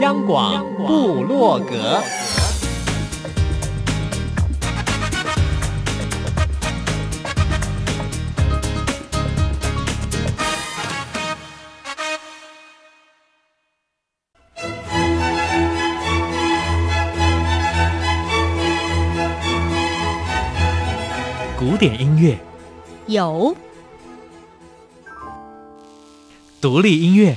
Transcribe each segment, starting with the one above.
央广布洛格，古典音乐。有。独立音乐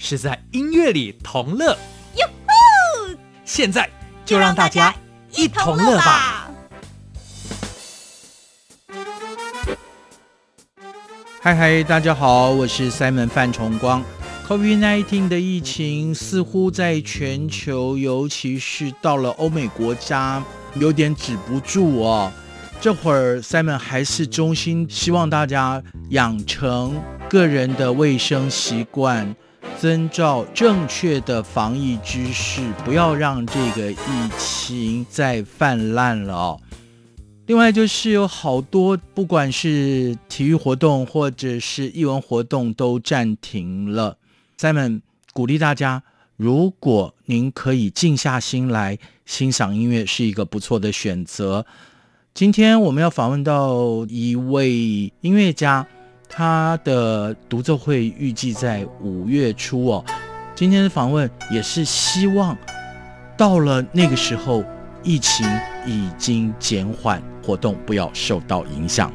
是在音乐里同乐。现在就让大家一同乐吧。嗨嗨，大家好，我是 Simon 范崇光。COVID-19 的疫情似乎在全球，尤其是到了欧美国家，有点止不住哦。这会儿 Simon 还是衷心希望大家养成个人的卫生习惯，遵照正确的防疫知识，不要让这个疫情再泛滥了哦。另外就是有好多，不管是体育活动或者是艺文活动都暂停了。Simon 鼓励大家，如果您可以静下心来欣赏音乐，是一个不错的选择。今天我们要访问到一位音乐家，他的独奏会预计在五月初哦。今天的访问也是希望到了那个时候，疫情已经减缓，活动不要受到影响。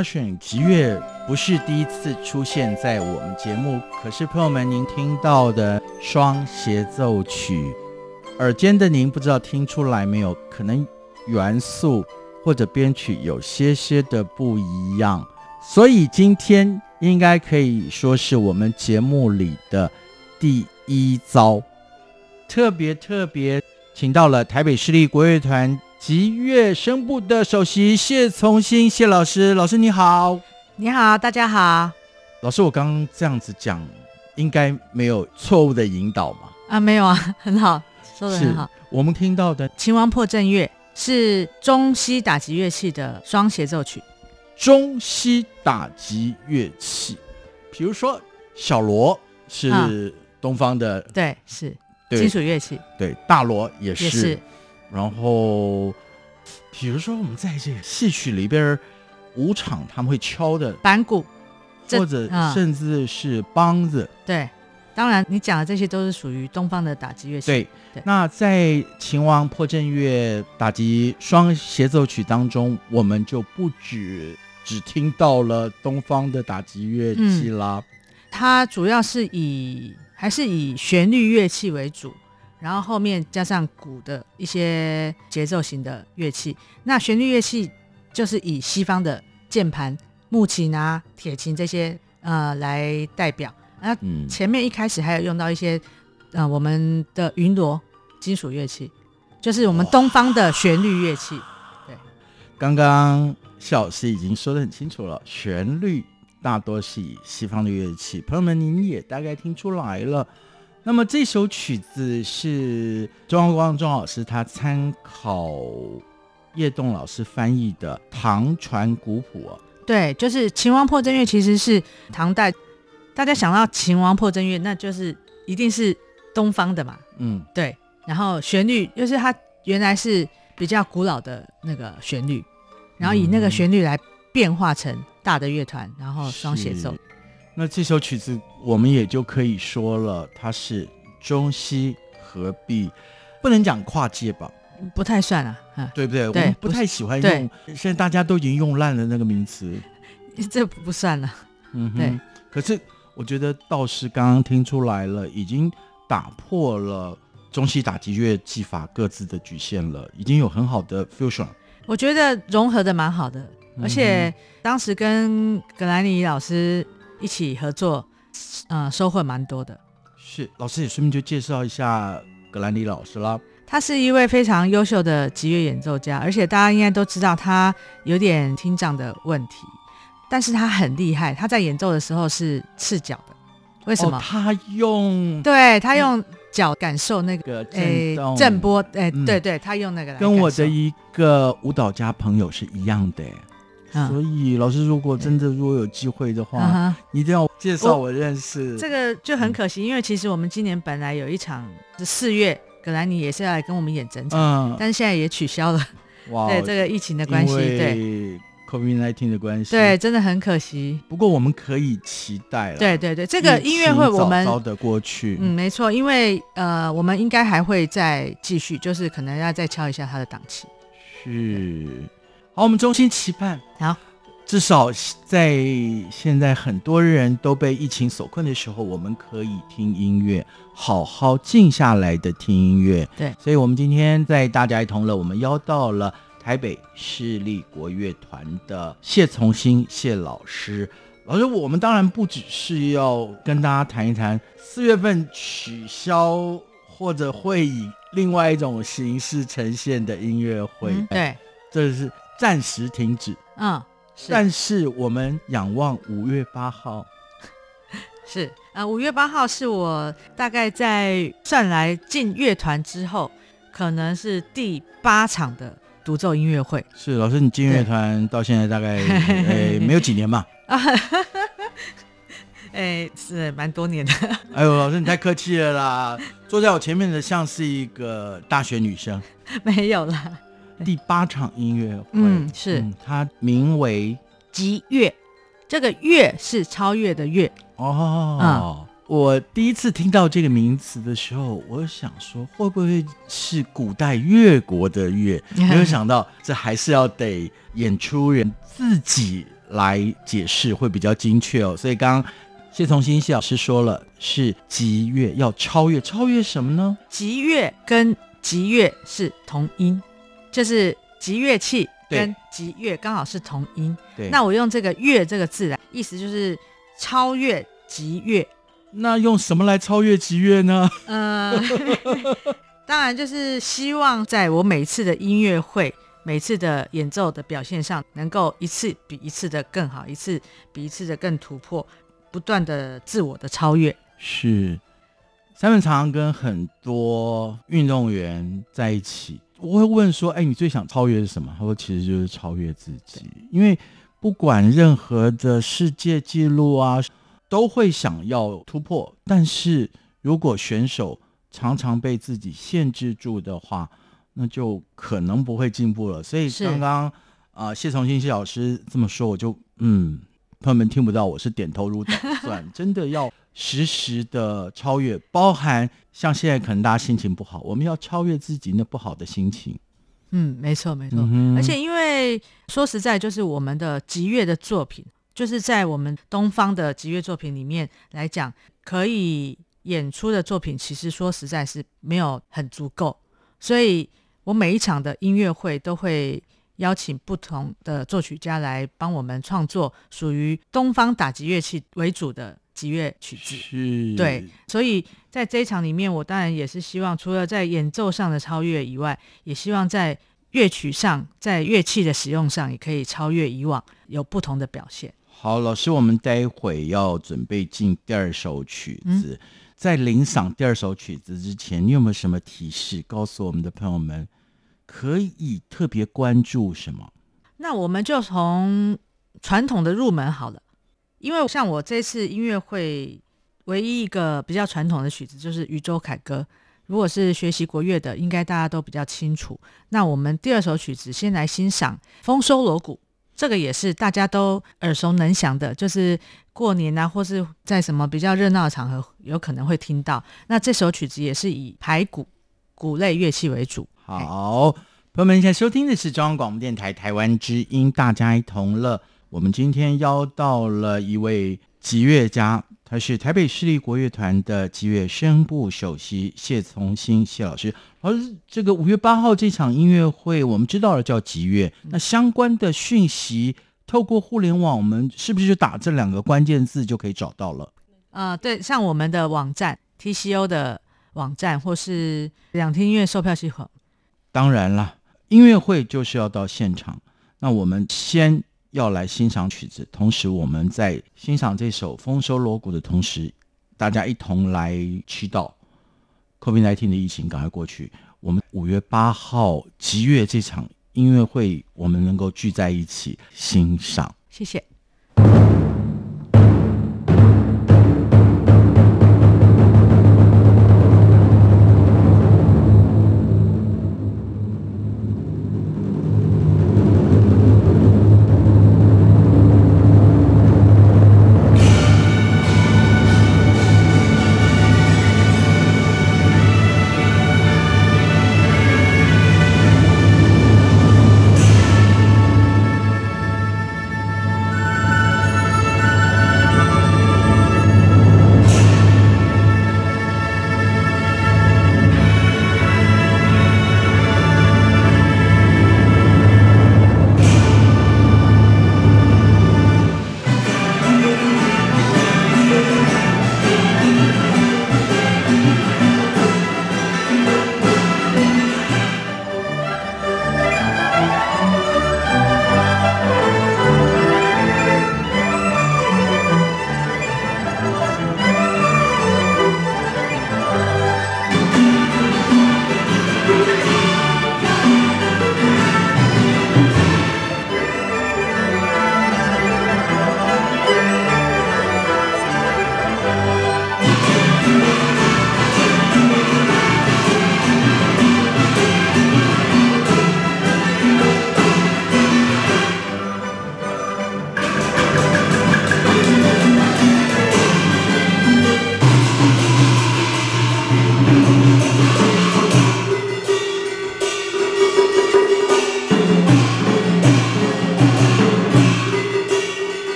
Percussion 击乐不是第一次出现在我们节目，可是朋友们，您听到的双协奏曲，耳尖的您不知道听出来没有？可能元素或者编曲有些些的不一样，所以今天应该可以说是我们节目里的第一遭，特别特别请到了台北市立国乐团。击乐声部的首席谢从新谢老师，老师你好，你好，大家好。老师，我刚刚这样子讲，应该没有错误的引导吗？啊，没有啊，很好，说的很好。我们听到的秦王破阵乐是中西打击乐器的双协奏曲，中西打击乐器，比如说小锣是东方的，嗯、对，是金属乐器，对，大锣也是。也是然后，比如说我们在这个戏曲里边，武场他们会敲的板鼓，或者甚至是梆子。嗯、对，当然你讲的这些都是属于东方的打击乐器。对，对，那在秦王破阵乐打击双协奏曲当中，我们就不止只听到了东方的打击乐器啦。嗯、它主要是以还是以旋律乐器为主。然后后面加上鼓的一些节奏型的乐器，那旋律乐器就是以西方的键盘、木琴啊、铁琴这些呃来代表。那前面一开始还有用到一些呃我们的云锣金属乐器，就是我们东方的旋律乐器。对，刚刚谢老师已经说得很清楚了，旋律大多是以西方的乐器，朋友们您也大概听出来了。那么这首曲子是钟耀光钟老师他参考叶栋老师翻译的唐传古谱啊。对，就是秦王破阵乐其实是唐代，大家想到秦王破阵乐，那就是一定是东方的嘛。嗯，对。然后旋律就是它原来是比较古老的那个旋律，然后以那个旋律来变化成大的乐团，然后双协奏。那这首曲子，我们也就可以说了，它是中西合璧，不能讲跨界吧？不太算啊，对不对？对，我们不太喜欢用，现在大家都已经用烂了那个名词，这不算了。嗯，对。可是我觉得倒是刚刚听出来了，已经打破了中西打击乐技法各自的局限了，已经有很好的 fusion。我觉得融合的蛮好的，而且当时跟格兰尼老师。一起合作，嗯、呃，收获蛮多的。是，老师也顺便就介绍一下格兰尼老师啦。他是一位非常优秀的吉乐演奏家，而且大家应该都知道他有点听障的问题，但是他很厉害。他在演奏的时候是赤脚的，为什么？哦、他用对他用脚感受那个震动、欸、震波，哎、欸，嗯、对对，他用那个来跟我的一个舞蹈家朋友是一样的。所以，老师，如果真的如果有机会的话，嗯、一定要介绍我认识。这个就很可惜，嗯、因为其实我们今年本来有一场是四月，葛兰尼也是要来跟我们演整场，嗯、但是现在也取消了。哇，对这个疫情的关系，对 COVID-19 的关系，对，真的很可惜。不过我们可以期待了。对对对，这个音乐会我们的过去。嗯，没错，因为呃，我们应该还会再继续，就是可能要再敲一下他的档期。是。好，我们衷心期盼，好，至少在现在很多人都被疫情所困的时候，我们可以听音乐，好好静下来的听音乐。对，所以我们今天在大家一同乐，我们邀到了台北市立国乐团的谢从新谢老师。老师，我们当然不只是要跟大家谈一谈四月份取消或者会以另外一种形式呈现的音乐会，嗯、对，这是。暂时停止，嗯，但是我们仰望五月八号，是，呃，五月八号是我大概在算来进乐团之后，可能是第八场的独奏音乐会。是，老师，你进乐团到现在大概对诶 没有几年吧？啊，诶，是蛮多年的。哎呦，老师你太客气了啦！坐在我前面的像是一个大学女生，没有啦。第八场音乐会，嗯，是、嗯、它名为击乐，这个乐是超越的乐哦。嗯、我第一次听到这个名词的时候，我想说会不会是古代越国的乐？没有想到这还是要得演出人自己来解释会比较精确哦。所以刚刚谢从新谢老师说了，是击乐要超越，超越什么呢？击乐跟击乐是同音，就是集乐器跟集乐刚好是同音。对，那我用这个“乐”这个字来，意思就是超越集乐。那用什么来超越集乐呢？呃，当然就是希望在我每次的音乐会、每次的演奏的表现上，能够一次比一次的更好，一次比一次的更突破，不断的自我的超越。是，三本常常跟很多运动员在一起，我会问说：“哎，你最想超越是什么？”他说：“其实就是超越自己，因为不管任何的世界纪录啊。”都会想要突破，但是如果选手常常被自己限制住的话，那就可能不会进步了。所以刚刚啊、呃，谢从新谢老师这么说，我就嗯，朋友们听不到，我是点头如捣蒜，真的要时时的超越，包含像现在可能大家心情不好，我们要超越自己那不好的心情。嗯，没错没错，嗯、而且因为说实在，就是我们的吉乐的作品。就是在我们东方的吉乐作品里面来讲，可以演出的作品，其实说实在是没有很足够，所以我每一场的音乐会都会邀请不同的作曲家来帮我们创作属于东方打击乐器为主的击乐曲子。是，对，所以在这一场里面，我当然也是希望，除了在演奏上的超越以外，也希望在乐曲上，在乐器的使用上，也可以超越以往，有不同的表现。好，老师，我们待会要准备进第二首曲子，嗯、在领赏第二首曲子之前，你有没有什么提示，告诉我们的朋友们可以特别关注什么？那我们就从传统的入门好了，因为像我这次音乐会唯一一个比较传统的曲子就是《渔舟凯歌》，如果是学习国乐的，应该大家都比较清楚。那我们第二首曲子先来欣赏《丰收锣鼓》。这个也是大家都耳熟能详的，就是过年啊，或是在什么比较热闹的场合，有可能会听到。那这首曲子也是以排鼓、鼓类乐器为主。好，朋友们，现在收听的是中央广播电台台湾之音，大家一同乐。我们今天邀到了一位吉乐家。他是台北市立国乐团的吉乐声部首席谢从新谢老师。而这个五月八号这场音乐会，我们知道了叫吉乐，那相关的讯息透过互联网，我们是不是就打这两个关键字就可以找到了？呃，对，像我们的网站 TCO 的网站，或是两厅音乐售票系统。当然了，音乐会就是要到现场。那我们先。要来欣赏曲子，同时我们在欣赏这首《丰收锣鼓》的同时，大家一同来祈祷，COVID-19 的疫情赶快过去。我们五月八号集月这场音乐会，我们能够聚在一起欣赏。谢谢。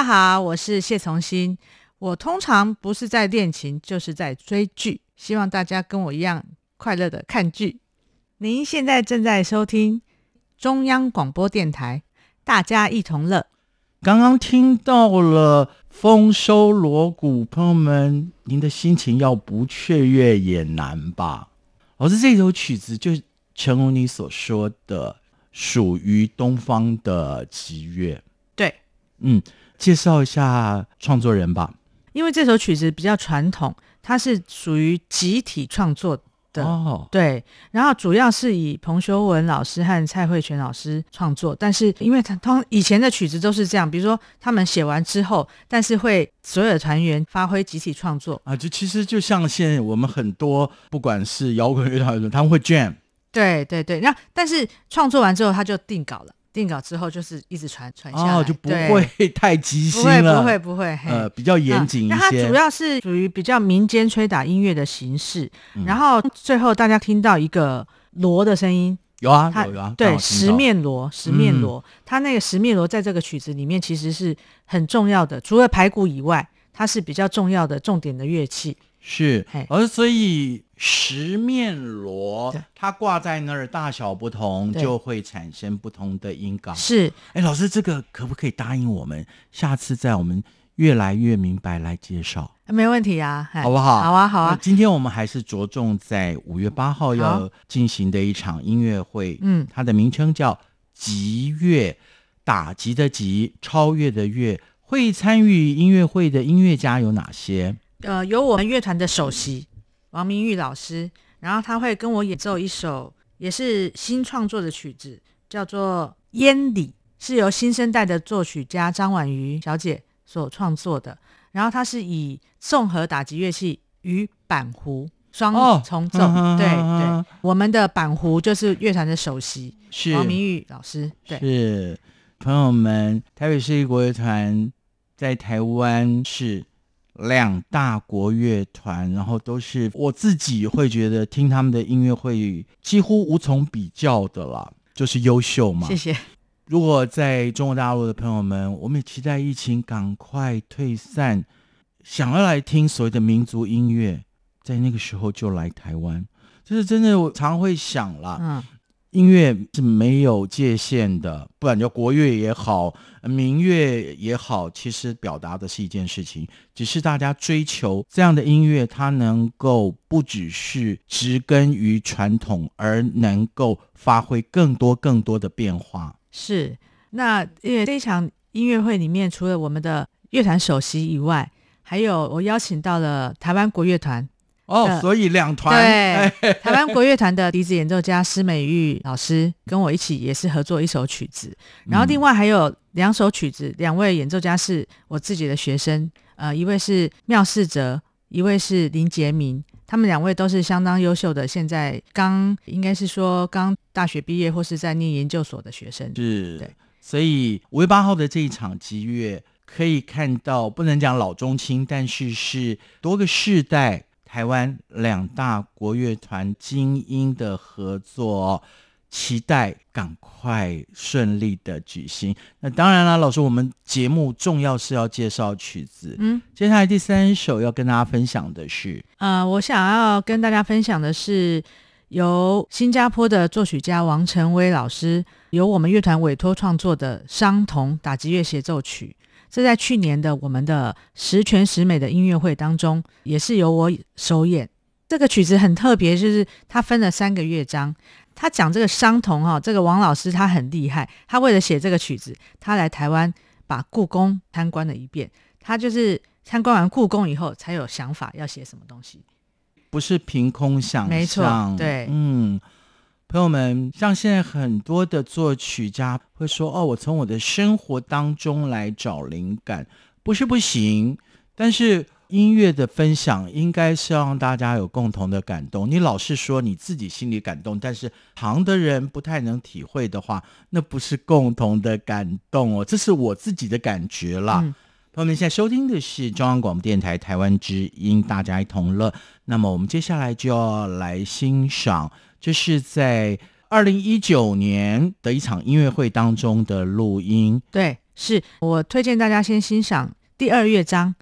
家好，我是谢从新。我通常不是在练琴，就是在追剧。希望大家跟我一样快乐的看剧。您现在正在收听中央广播电台，大家一同乐。刚刚听到了丰收锣鼓，朋友们，您的心情要不雀跃也难吧？老师，这首曲子就诚如你所说的，属于东方的吉乐。对，嗯，介绍一下创作人吧。因为这首曲子比较传统，它是属于集体创作的，哦，对。然后主要是以彭修文老师和蔡慧泉老师创作，但是因为他通以前的曲子都是这样，比如说他们写完之后，但是会所有的团员发挥集体创作啊，就其实就像现在我们很多不管是摇滚乐团，他们会 jam，对对对。那但是创作完之后他就定稿了。定稿之后就是一直传传下来，哦，就不会 太急心了，不会不会不会，呃，比较严谨一些。那、嗯、它主要是属于比较民间吹打音乐的形式，嗯、然后最后大家听到一个锣的声音，有啊它有啊，对，十面锣，十面锣，它那个十面锣在这个曲子里面其实是很重要的，除了排骨以外，它是比较重要的重点的乐器。是，而所以十面锣它挂在那儿，大小不同，就会产生不同的音高。是，哎，老师，这个可不可以答应我们，下次在我们越来越明白来介绍？没问题啊，好不好？好啊，好啊。今天我们还是着重在五月八号要进行的一场音乐会，嗯，它的名称叫极乐，打击的极，超越的越。会参与音乐会的音乐家有哪些？呃，有我们乐团的首席王明玉老师，然后他会跟我演奏一首也是新创作的曲子，叫做《烟里》，是由新生代的作曲家张婉瑜小姐所创作的。然后他是以综合打击乐器与板胡双重奏，哦、对对，我们的板胡就是乐团的首席是王明玉老师。对，是朋友们，台北市立国乐团在台湾是。两大国乐团，然后都是我自己会觉得听他们的音乐会几乎无从比较的啦，就是优秀嘛。谢谢。如果在中国大陆的朋友们，我们也期待疫情赶快退散，想要来听所谓的民族音乐，在那个时候就来台湾。就是真的，我常会想啦。嗯。音乐是没有界限的，不管叫国乐也好，民乐也好，其实表达的是一件事情，只是大家追求这样的音乐，它能够不只是植根于传统，而能够发挥更多更多的变化。是，那因为这一场音乐会里面，除了我们的乐团首席以外，还有我邀请到了台湾国乐团。哦，所以两团对台湾国乐团的笛子演奏家施美玉老师跟我一起也是合作一首曲子，然后另外还有两首曲子，两位演奏家是我自己的学生，呃，一位是妙世哲，一位是林杰明，他们两位都是相当优秀的，现在刚应该是说刚大学毕业或是在念研究所的学生。是，对，所以五月八号的这一场集乐可以看到，不能讲老中青，但是是多个世代。台湾两大国乐团精英的合作，期待赶快顺利的举行。那当然了，老师，我们节目重要是要介绍曲子。嗯，接下来第三首要跟大家分享的是，呃，我想要跟大家分享的是由新加坡的作曲家王晨威老师由我们乐团委托创作的伤童打击乐协奏曲。这在去年的我们的十全十美的音乐会当中，也是由我首演。这个曲子很特别，就是它分了三个乐章。他讲这个商童哈，这个王老师他很厉害，他为了写这个曲子，他来台湾把故宫参观了一遍。他就是参观完故宫以后，才有想法要写什么东西，不是凭空想象。没错，对，嗯。朋友们，像现在很多的作曲家会说：“哦，我从我的生活当中来找灵感，不是不行。但是音乐的分享应该是让大家有共同的感动。你老是说你自己心里感动，但是旁的人不太能体会的话，那不是共同的感动哦。这是我自己的感觉啦。朋友们，现在收听的是中央广播电台台湾之音，大家一同乐。那么我们接下来就要来欣赏。”这是在二零一九年的一场音乐会当中的录音。对，是我推荐大家先欣赏第二乐章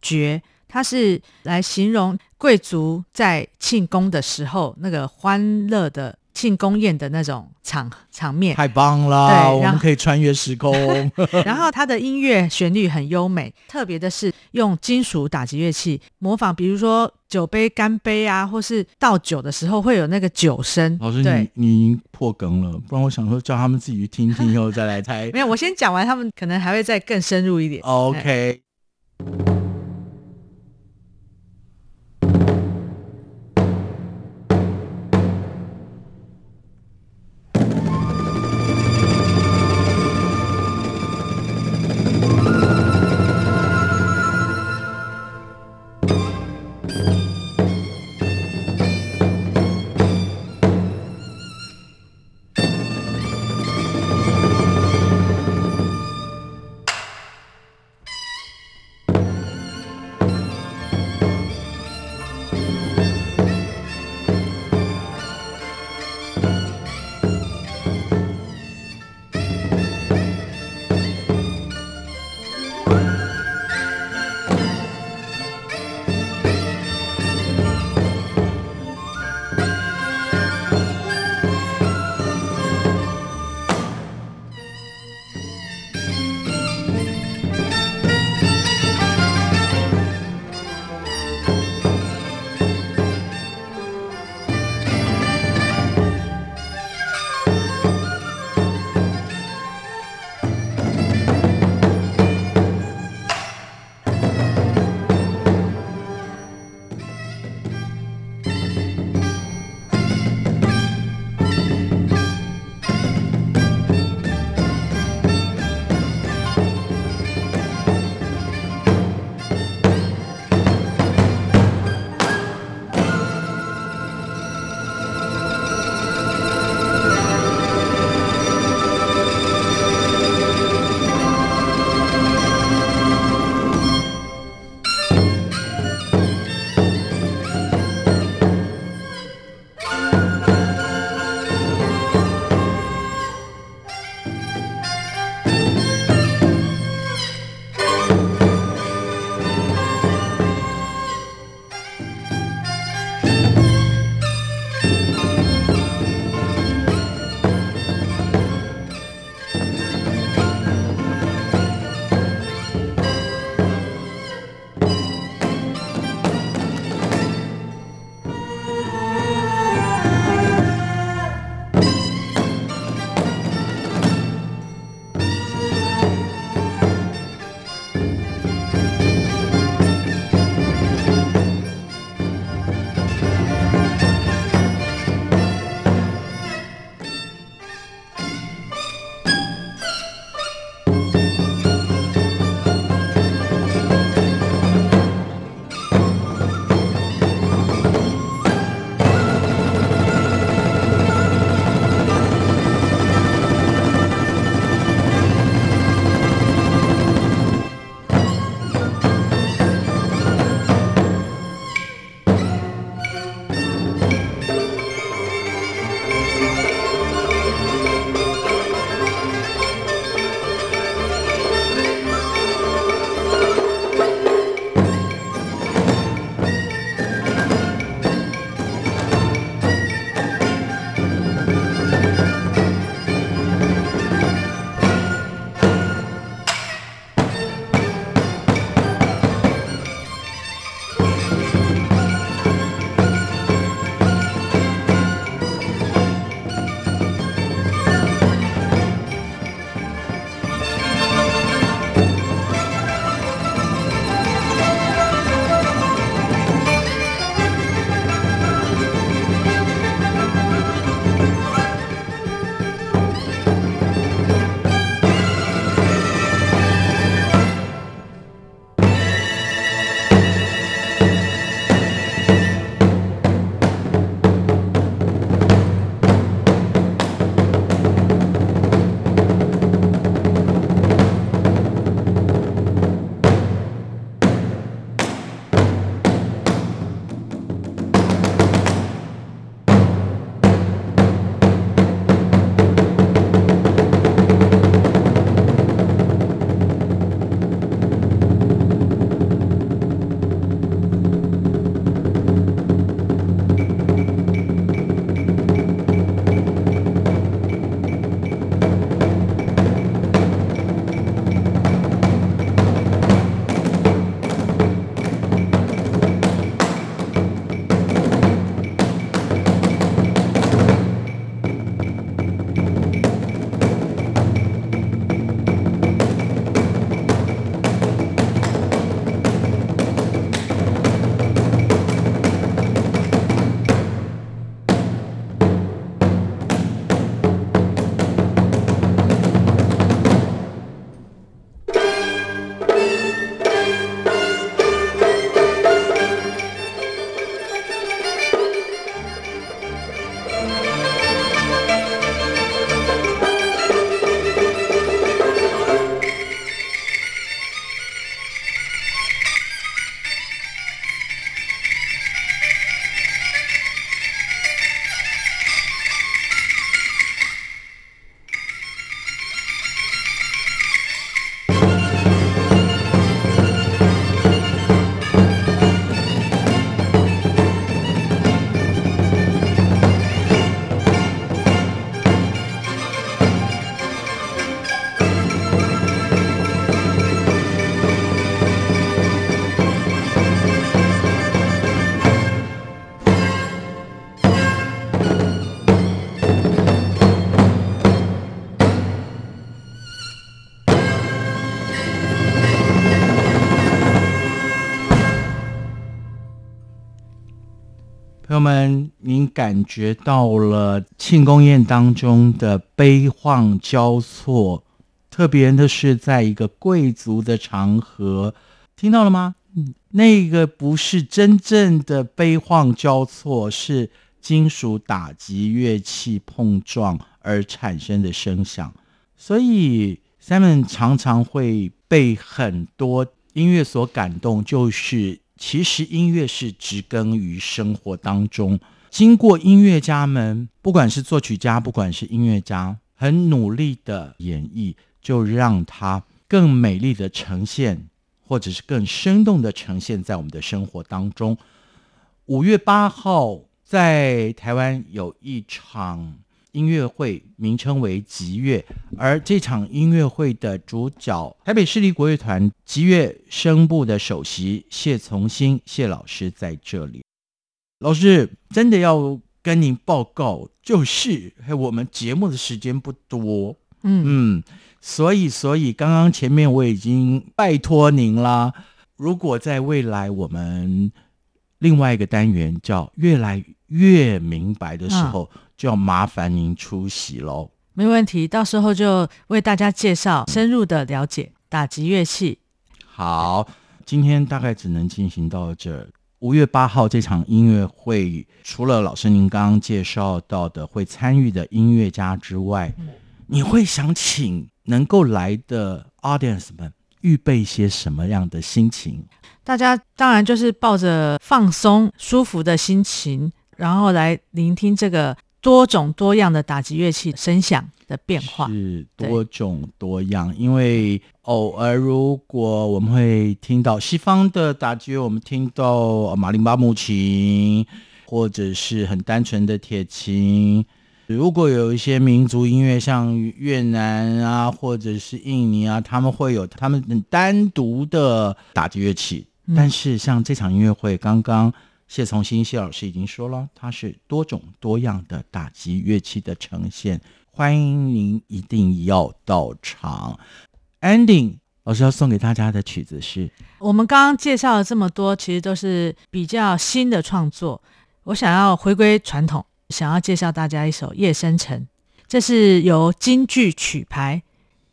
绝，它是来形容贵族在庆功的时候那个欢乐的。庆功宴的那种场场面，太棒了！对，我们可以穿越时空。然后它的音乐旋律很优美，特别的是用金属打击乐器模仿，比如说酒杯干杯啊，或是倒酒的时候会有那个酒声。老师，你你已经破梗了，不然我想说叫他们自己去听听，以后再来猜。没有，我先讲完，他们可能还会再更深入一点。OK。朋友们，您感觉到了庆功宴当中的悲欢交错，特别的是在一个贵族的场合，听到了吗？那个不是真正的悲欢交错，是金属打击乐器碰撞而产生的声响。所以，Simon 常常会被很多音乐所感动，就是。其实音乐是植根于生活当中，经过音乐家们，不管是作曲家，不管是音乐家，很努力的演绎，就让它更美丽的呈现，或者是更生动的呈现在我们的生活当中。五月八号在台湾有一场。音乐会名称为吉乐，而这场音乐会的主角，台北市立国乐团吉乐声部的首席谢从新谢老师在这里。老师真的要跟您报告，就是我们节目的时间不多，嗯。嗯，所以所以刚刚前面我已经拜托您啦，如果在未来我们另外一个单元叫越来越明白的时候。嗯就要麻烦您出席喽，没问题，到时候就为大家介绍，深入的了解打击乐器。好，今天大概只能进行到这。五月八号这场音乐会，除了老师您刚刚介绍到的会参与的音乐家之外，嗯、你会想请能够来的 audience 们预备一些什么样的心情？大家当然就是抱着放松、舒服的心情，然后来聆听这个。多种多样的打击乐器声响的变化是多种多样，因为偶尔如果我们会听到西方的打击乐，我们听到马林巴木琴，或者是很单纯的铁琴。如果有一些民族音乐，像越南啊，或者是印尼啊，他们会有他们单独的打击乐器。嗯、但是像这场音乐会刚刚。谢从新谢老师已经说了，它是多种多样的打击乐器的呈现，欢迎您一定要到场。Ending，老师要送给大家的曲子是，我们刚刚介绍了这么多，其实都是比较新的创作。我想要回归传统，想要介绍大家一首《夜深沉》，这是由京剧曲牌。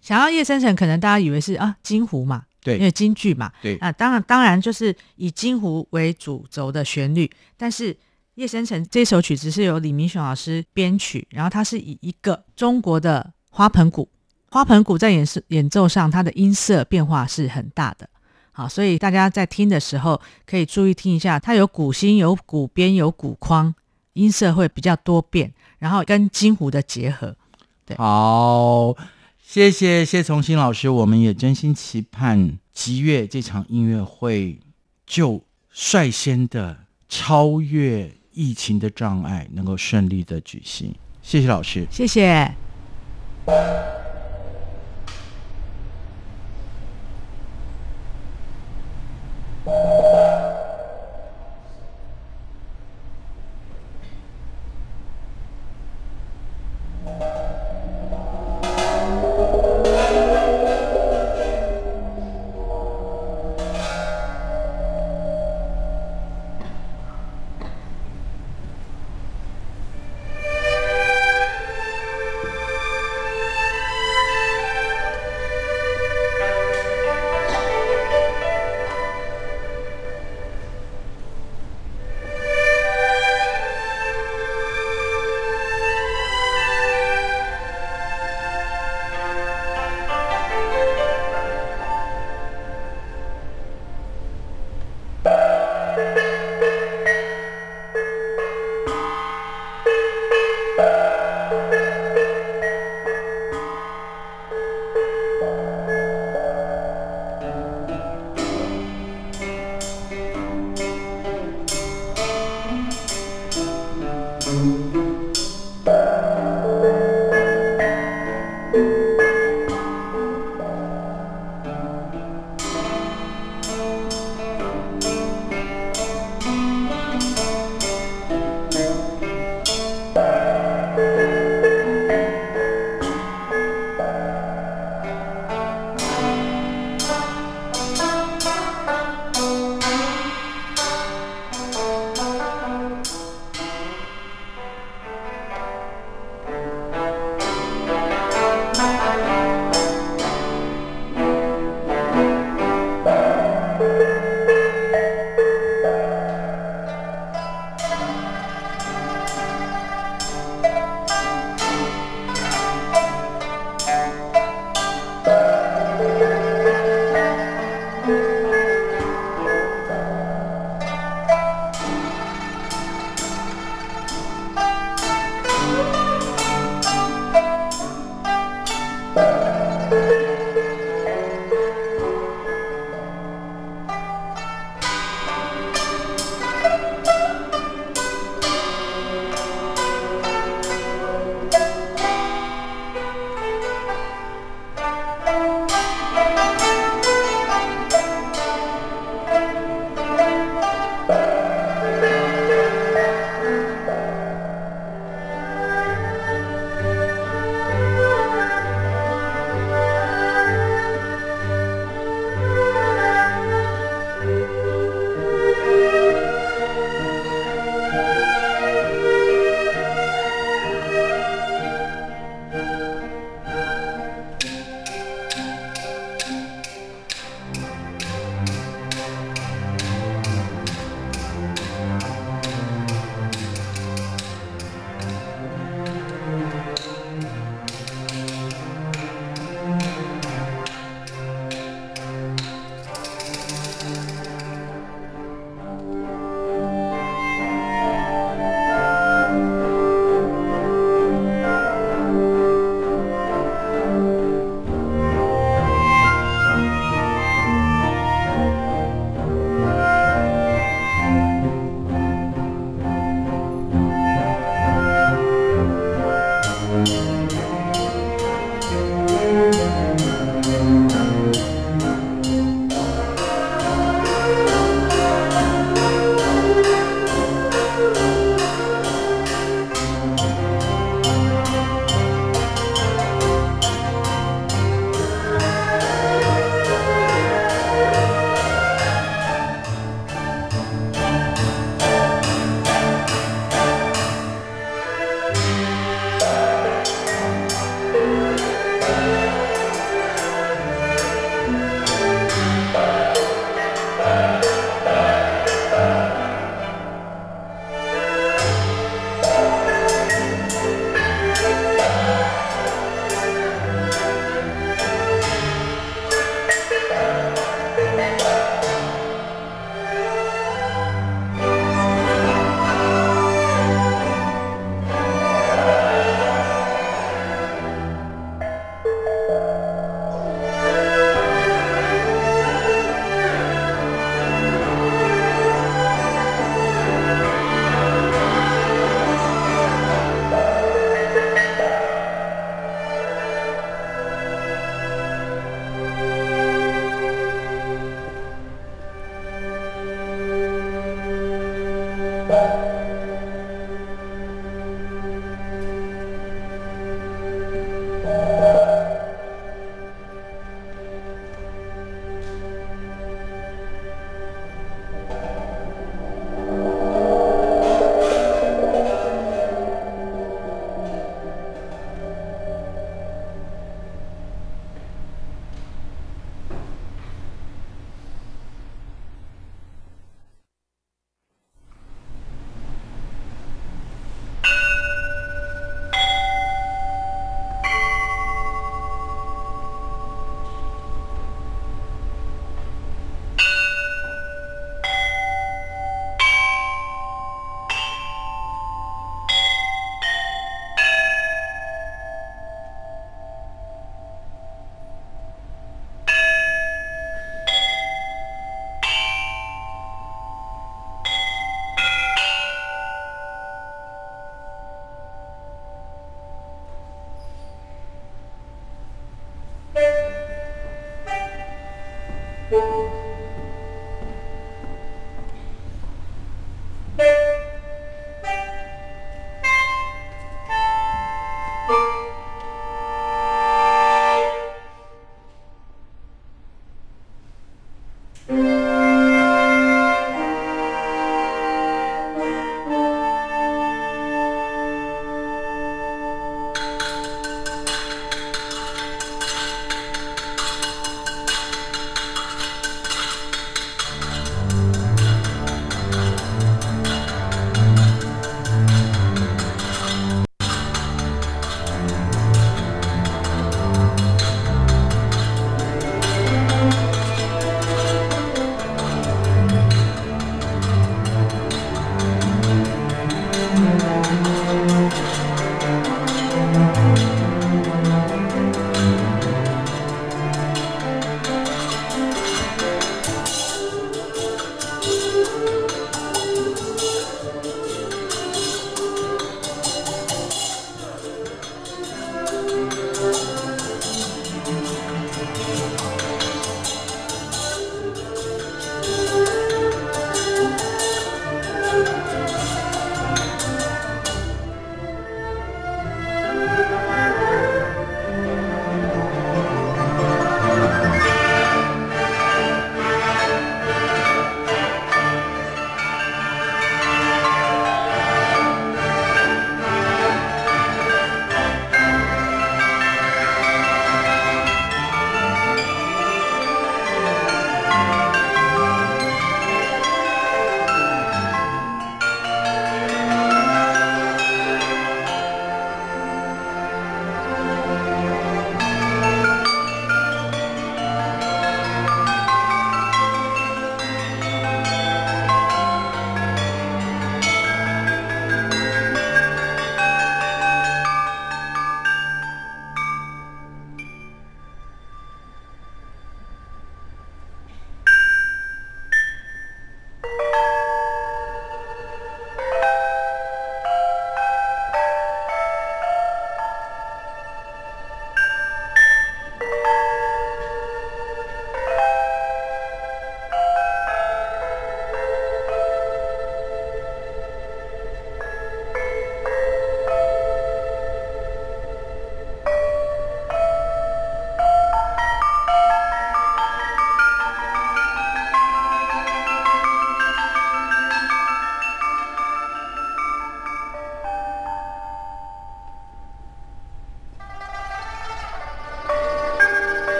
想要《夜深沉》，可能大家以为是啊金胡嘛。对，因为京剧嘛，对。啊，当然当然就是以京胡为主轴的旋律，但是《夜深沉》这首曲子是由李明雄老师编曲，然后它是以一个中国的花盆鼓，花盆鼓在演示演奏上，它的音色变化是很大的，好，所以大家在听的时候可以注意听一下，它有鼓心、有鼓边、有鼓框，音色会比较多变，然后跟京胡的结合，对，好。谢谢谢从新老师，我们也真心期盼吉月这场音乐会就率先的超越疫情的障碍，能够顺利的举行。谢谢老师，谢谢。